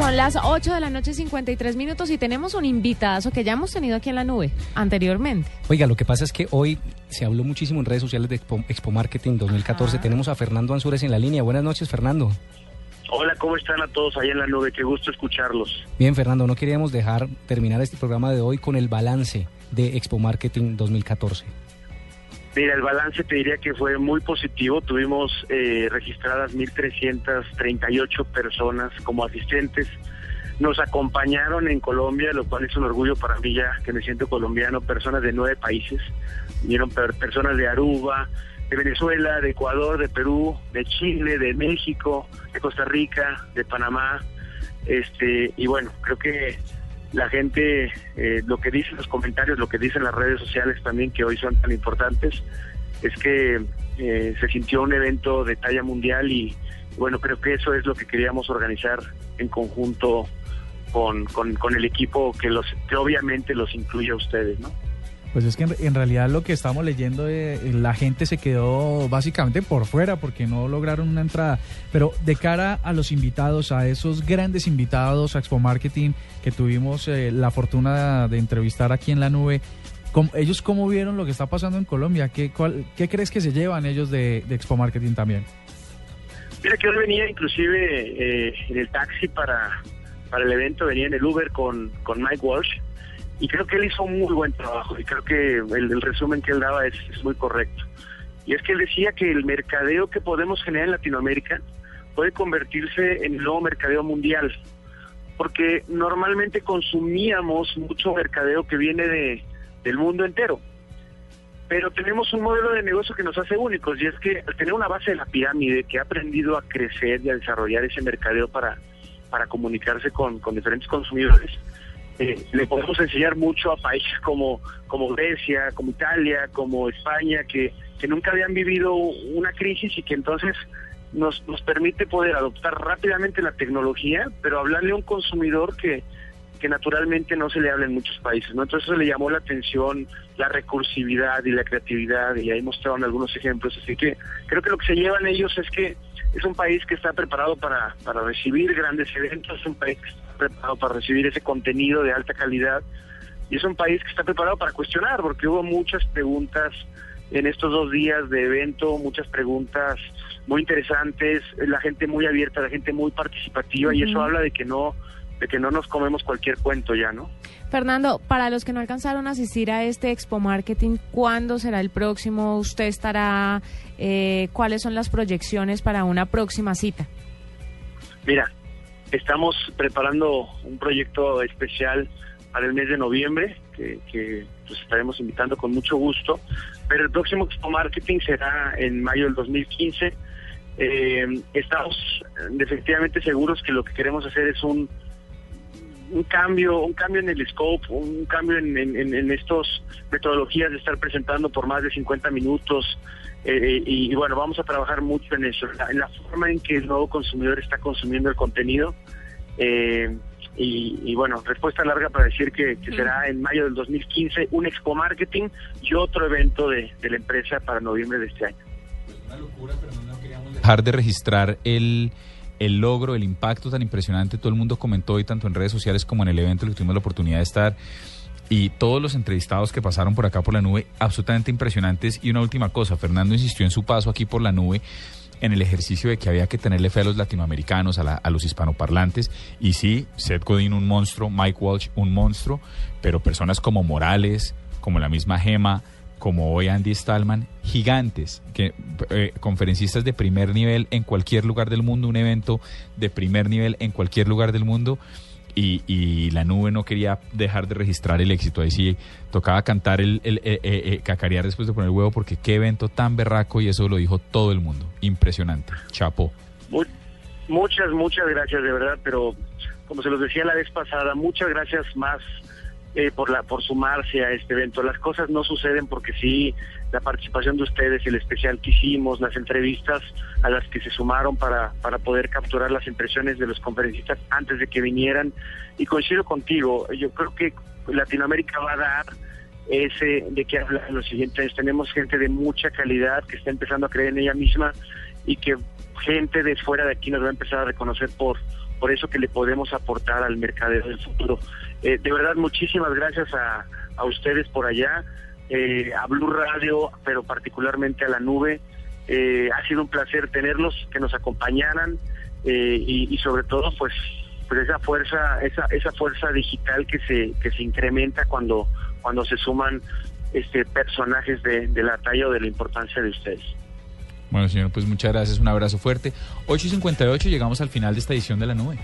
Son las 8 de la noche 53 minutos y tenemos un invitazo que ya hemos tenido aquí en la nube anteriormente. Oiga, lo que pasa es que hoy se habló muchísimo en redes sociales de Expo, Expo Marketing 2014. Ajá. Tenemos a Fernando Ansúrez en la línea. Buenas noches, Fernando. Hola, ¿cómo están a todos allá en la nube? Qué gusto escucharlos. Bien, Fernando, no queríamos dejar terminar este programa de hoy con el balance de Expo Marketing 2014. Mira, el balance te diría que fue muy positivo. Tuvimos eh, registradas 1.338 personas como asistentes. Nos acompañaron en Colombia, lo cual es un orgullo para mí ya que me siento colombiano, personas de nueve países. Vinieron per- personas de Aruba, de Venezuela, de Ecuador, de Perú, de Chile, de México, de Costa Rica, de Panamá. Este, y bueno, creo que la gente, eh, lo que dicen los comentarios, lo que dicen las redes sociales también, que hoy son tan importantes, es que eh, se sintió un evento de talla mundial y bueno, creo que eso es lo que queríamos organizar en conjunto con, con, el equipo que, los, que obviamente los incluye a ustedes, ¿no? Pues es que en, en realidad lo que estamos leyendo, eh, la gente se quedó básicamente por fuera porque no lograron una entrada. Pero de cara a los invitados, a esos grandes invitados a Expo Marketing que tuvimos eh, la fortuna de entrevistar aquí en la nube, ¿cómo- ¿ellos cómo vieron lo que está pasando en Colombia? ¿Qué, cuál- qué crees que se llevan ellos de, de Expo Marketing también? Mira que hoy venía inclusive eh, en el taxi para, para el evento, venía en el Uber con, con Mike Walsh y creo que él hizo un muy buen trabajo y creo que el, resumen que él daba es, es muy correcto. Y es que él decía que el mercadeo que podemos generar en Latinoamérica puede convertirse en el nuevo mercadeo mundial, porque normalmente consumíamos mucho mercadeo que viene de, del mundo entero pero tenemos un modelo de negocio que nos hace únicos y es que al tener una base de la pirámide que ha aprendido a crecer y a desarrollar ese mercadeo para, para comunicarse con, con diferentes consumidores, eh, le podemos enseñar mucho a países como, como Grecia, como Italia, como España, que, que nunca habían vivido una crisis y que entonces nos, nos permite poder adoptar rápidamente la tecnología, pero hablarle a un consumidor que, que naturalmente no se le habla en muchos países, ¿no? Entonces le llamó la atención la recursividad y la creatividad y ahí mostraron algunos ejemplos, así que creo que lo que se llevan ellos es que es un país que está preparado para, para recibir grandes eventos, es un país que está preparado para recibir ese contenido de alta calidad y es un país que está preparado para cuestionar, porque hubo muchas preguntas en estos dos días de evento, muchas preguntas muy interesantes, la gente muy abierta, la gente muy participativa y eso habla de que no de que no nos comemos cualquier cuento ya, ¿no? Fernando, para los que no alcanzaron a asistir a este Expo Marketing, ¿cuándo será el próximo? ¿Usted estará? Eh, ¿Cuáles son las proyecciones para una próxima cita? Mira, estamos preparando un proyecto especial para el mes de noviembre, que, que, pues, estaremos invitando con mucho gusto, pero el próximo Expo Marketing será en mayo del 2015. Eh, estamos efectivamente seguros que lo que queremos hacer es un un cambio, un cambio en el scope, un cambio en, en, en- estos metodologías de estar presentando por más de 50 minutos. eh, y, y bueno, vamos a trabajar mucho en eso, en la, forma en que el nuevo consumidor está consumiendo el contenido. Eh, y, y bueno, respuesta larga para decir que, que será en mayo del 2015 un Expo Marketing y otro evento de, de la empresa para noviembre de este año. dejar de registrar el, el logro, el impacto tan impresionante. Todo el mundo comentó hoy, tanto en redes sociales como en el evento, en el que tuvimos la oportunidad de estar. Y todos los entrevistados que pasaron por acá por la nube, absolutamente impresionantes. Y una última cosa, Fernando insistió en su paso aquí por la nube en el ejercicio de que había que tenerle fe a los latinoamericanos, a, la- a los hispanoparlantes. Y sí, Seth Godin un monstruo, Mike Walsh un monstruo, pero personas como Morales, como la misma Gema, como hoy Andy Stallman, gigantes, que eh, conferencistas de primer nivel en cualquier lugar del mundo, un evento de primer nivel en cualquier lugar del mundo. Y, y la nube no quería dejar de registrar el éxito. Ahí sí tocaba cantar el, eh, eh, eh, cacarear después de poner el huevo, porque qué evento tan berraco y eso lo dijo todo el mundo. Impresionante. Chapo. Mu- Muchas, muchas gracias de verdad, pero como se los decía la vez pasada, muchas gracias más eh, por la por sumarse a este evento. Las cosas no suceden porque sí, la participación de ustedes, el especial que hicimos, las entrevistas a las que se sumaron para, para poder capturar las impresiones de los conferencistas antes de que vinieran. Y coincido contigo, yo creo que Latinoamérica va a dar ese de que hablar en los siguientes. Tenemos gente de mucha calidad que está empezando a creer en ella misma y que gente de fuera de aquí nos va a empezar a reconocer por por eso que le podemos aportar al mercado del futuro. Eh, de verdad, muchísimas gracias a, a ustedes por allá, eh, a Blue Radio, pero particularmente a la nube. Eh, ha sido un placer tenerlos, que nos acompañaran y, y, sobre todo, pues, pues esa fuerza, esa, esa fuerza digital que se que se incrementa cuando cuando se suman este personajes de, de la talla o de la importancia de ustedes. Bueno, señor, pues muchas gracias, un abrazo fuerte. 8 y 58, llegamos al final de esta edición de la nube.